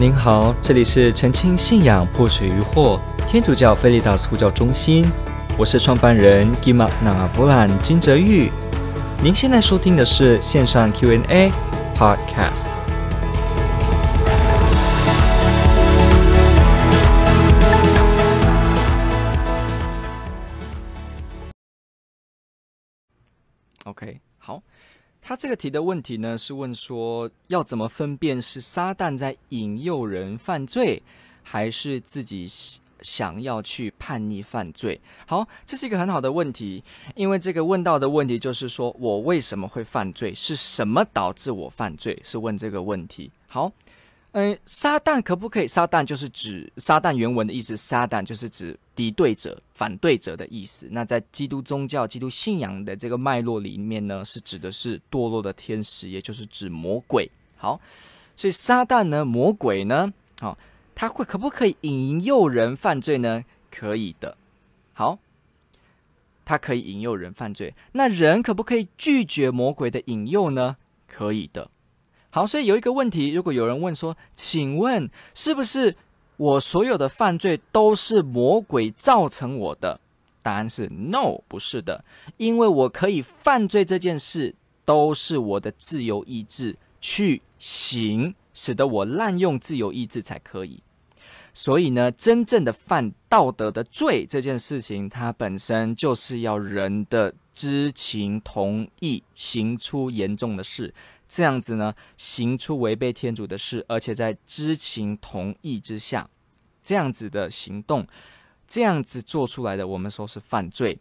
您好，这里是澄清信仰破除疑惑天主教菲利达斯呼叫中心，我是创办人吉玛那弗兰金泽玉。您现在收听的是线上 Q&A Podcast。OK，好。他这个提的问题呢，是问说要怎么分辨是撒旦在引诱人犯罪，还是自己想要去叛逆犯罪？好，这是一个很好的问题，因为这个问到的问题就是说我为什么会犯罪，是什么导致我犯罪？是问这个问题。好。嗯，撒旦可不可以？撒旦就是指撒旦原文的意思，撒旦就是指敌对者、反对者的意思。那在基督宗教、基督信仰的这个脉络里面呢，是指的是堕落的天使，也就是指魔鬼。好，所以撒旦呢，魔鬼呢，好，他会可不可以引诱人犯罪呢？可以的。好，他可以引诱人犯罪。那人可不可以拒绝魔鬼的引诱呢？可以的。好，所以有一个问题，如果有人问说，请问是不是我所有的犯罪都是魔鬼造成我的？答案是 no，不是的，因为我可以犯罪这件事都是我的自由意志去行，使得我滥用自由意志才可以。所以呢，真正的犯道德的罪这件事情，它本身就是要人的知情同意，行出严重的事。这样子呢，行出违背天主的事，而且在知情同意之下，这样子的行动，这样子做出来的，我们说是犯罪。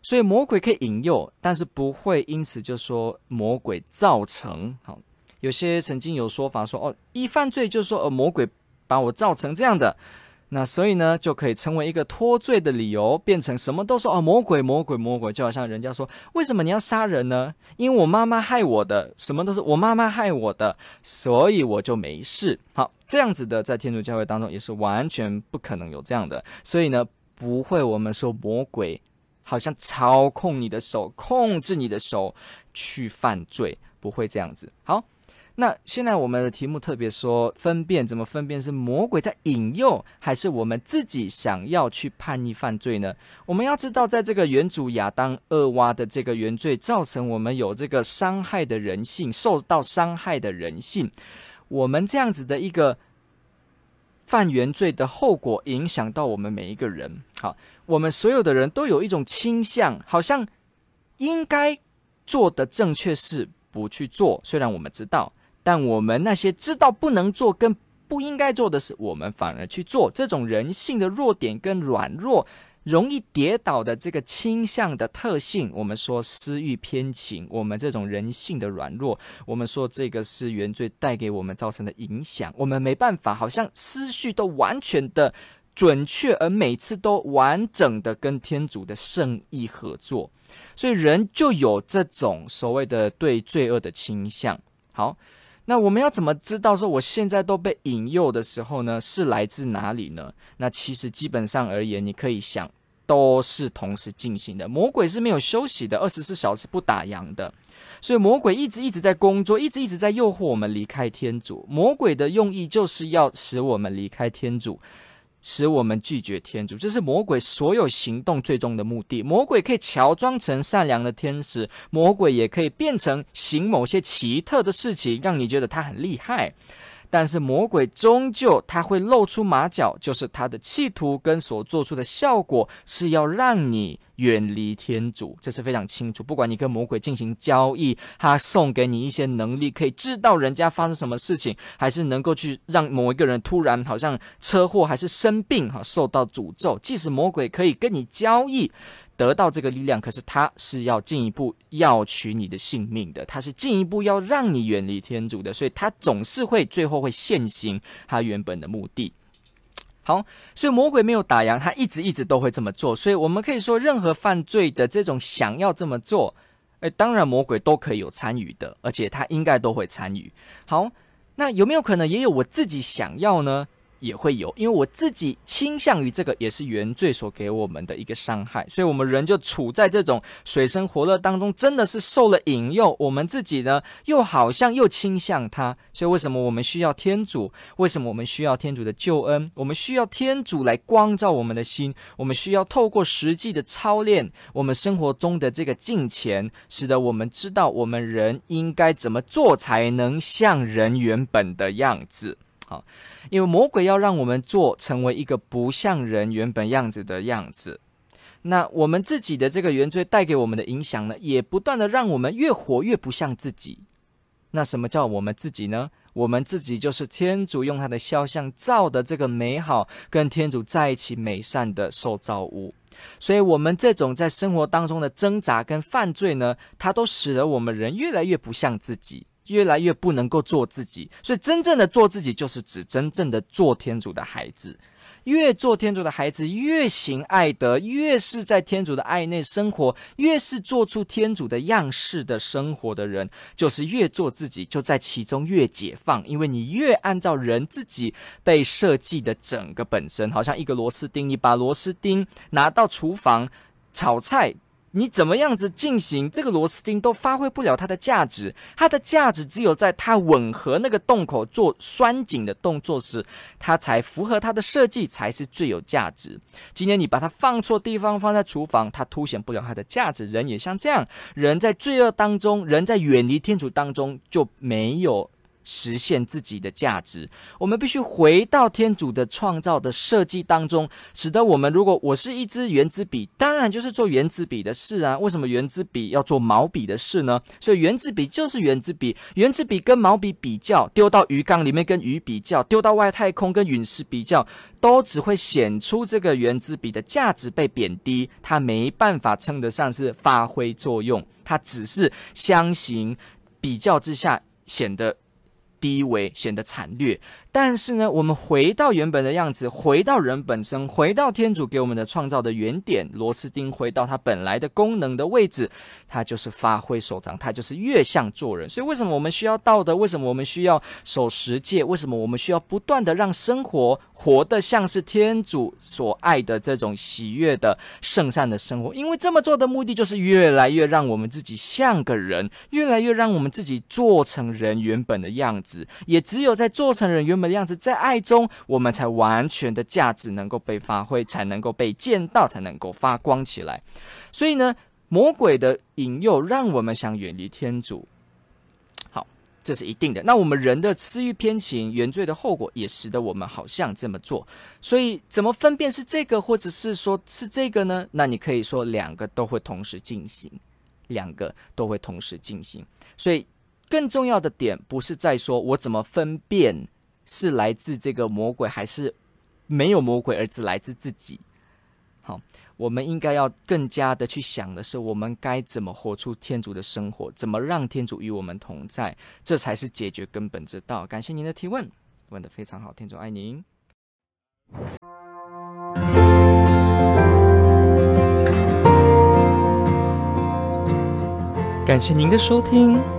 所以魔鬼可以引诱，但是不会因此就说魔鬼造成。好，有些曾经有说法说，哦，一犯罪就说，呃，魔鬼把我造成这样的。那所以呢，就可以成为一个脱罪的理由，变成什么都说哦，魔鬼，魔鬼，魔鬼，就好像人家说，为什么你要杀人呢？因为我妈妈害我的，什么都是我妈妈害我的，所以我就没事。好，这样子的，在天主教会当中也是完全不可能有这样的，所以呢，不会我们说魔鬼好像操控你的手，控制你的手去犯罪，不会这样子。好。那现在我们的题目特别说，分辨怎么分辨是魔鬼在引诱，还是我们自己想要去叛逆犯罪呢？我们要知道，在这个原主亚当恶挖的这个原罪，造成我们有这个伤害的人性，受到伤害的人性，我们这样子的一个犯原罪的后果，影响到我们每一个人。好，我们所有的人都有一种倾向，好像应该做的正确事不去做，虽然我们知道。但我们那些知道不能做跟不应该做的事，我们反而去做。这种人性的弱点跟软弱，容易跌倒的这个倾向的特性，我们说私欲偏情。我们这种人性的软弱，我们说这个是原罪带给我们造成的影响。我们没办法，好像思绪都完全的准确，而每次都完整的跟天主的圣意合作，所以人就有这种所谓的对罪恶的倾向。好。那我们要怎么知道说我现在都被引诱的时候呢？是来自哪里呢？那其实基本上而言，你可以想，都是同时进行的。魔鬼是没有休息的，二十四小时不打烊的，所以魔鬼一直一直在工作，一直一直在诱惑我们离开天主。魔鬼的用意就是要使我们离开天主。使我们拒绝天主，这是魔鬼所有行动最终的目的。魔鬼可以乔装成善良的天使，魔鬼也可以变成行某些奇特的事情，让你觉得他很厉害。但是魔鬼终究他会露出马脚，就是他的企图跟所做出的效果是要让你远离天主，这是非常清楚。不管你跟魔鬼进行交易，他送给你一些能力，可以知道人家发生什么事情，还是能够去让某一个人突然好像车祸还是生病哈，受到诅咒。即使魔鬼可以跟你交易。得到这个力量，可是他是要进一步要取你的性命的，他是进一步要让你远离天主的，所以他总是会最后会现行他原本的目的。好，所以魔鬼没有打烊，他一直一直都会这么做。所以我们可以说，任何犯罪的这种想要这么做，诶，当然魔鬼都可以有参与的，而且他应该都会参与。好，那有没有可能也有我自己想要呢？也会有，因为我自己倾向于这个，也是原罪所给我们的一个伤害，所以我们人就处在这种水深火热当中，真的是受了引诱。我们自己呢，又好像又倾向他，所以为什么我们需要天主？为什么我们需要天主的救恩？我们需要天主来光照我们的心，我们需要透过实际的操练，我们生活中的这个敬虔，使得我们知道我们人应该怎么做才能像人原本的样子。好。因为魔鬼要让我们做成为一个不像人原本样子的样子，那我们自己的这个原罪带给我们的影响呢，也不断的让我们越活越不像自己。那什么叫我们自己呢？我们自己就是天主用他的肖像造的这个美好，跟天主在一起美善的受造物。所以，我们这种在生活当中的挣扎跟犯罪呢，它都使得我们人越来越不像自己。越来越不能够做自己，所以真正的做自己，就是指真正的做天主的孩子。越做天主的孩子，越行爱德，越是在天主的爱内生活，越是做出天主的样式的生活的人，就是越做自己，就在其中越解放。因为你越按照人自己被设计的整个本身，好像一个螺丝钉，你把螺丝钉拿到厨房炒菜。你怎么样子进行这个螺丝钉都发挥不了它的价值，它的价值只有在它吻合那个洞口做拴紧的动作时，它才符合它的设计，才是最有价值。今天你把它放错地方，放在厨房，它凸显不了它的价值。人也像这样，人在罪恶当中，人在远离天主当中就没有。实现自己的价值，我们必须回到天主的创造的设计当中，使得我们，如果我是一支原子笔，当然就是做原子笔的事啊。为什么原子笔要做毛笔的事呢？所以原子笔就是原子笔，原子笔跟毛笔比较，丢到鱼缸里面跟鱼比较，丢到外太空跟陨石比较，都只会显出这个原子笔的价值被贬低，它没办法称得上是发挥作用，它只是相形比较之下显得。低微显得惨烈，但是呢，我们回到原本的样子，回到人本身，回到天主给我们的创造的原点，螺丝钉回到它本来的功能的位置，它就是发挥所长，它就是越像做人。所以，为什么我们需要道德？为什么我们需要守十诫？为什么我们需要不断的让生活活得像是天主所爱的这种喜悦的圣善的生活？因为这么做的目的，就是越来越让我们自己像个人，越来越让我们自己做成人原本的样子。也只有在做成人原本的样子，在爱中，我们才完全的价值能够被发挥，才能够被见到，才能够发光起来。所以呢，魔鬼的引诱让我们想远离天主，好，这是一定的。那我们人的私欲偏情、原罪的后果，也使得我们好像这么做。所以，怎么分辨是这个，或者是说是这个呢？那你可以说两个都会同时进行，两个都会同时进行。所以。更重要的点不是在说我怎么分辨是来自这个魔鬼还是没有魔鬼，而是来自自己。好，我们应该要更加的去想的是，我们该怎么活出天主的生活，怎么让天主与我们同在，这才是解决根本之道。感谢您的提问，问的非常好，天主爱您。感谢您的收听。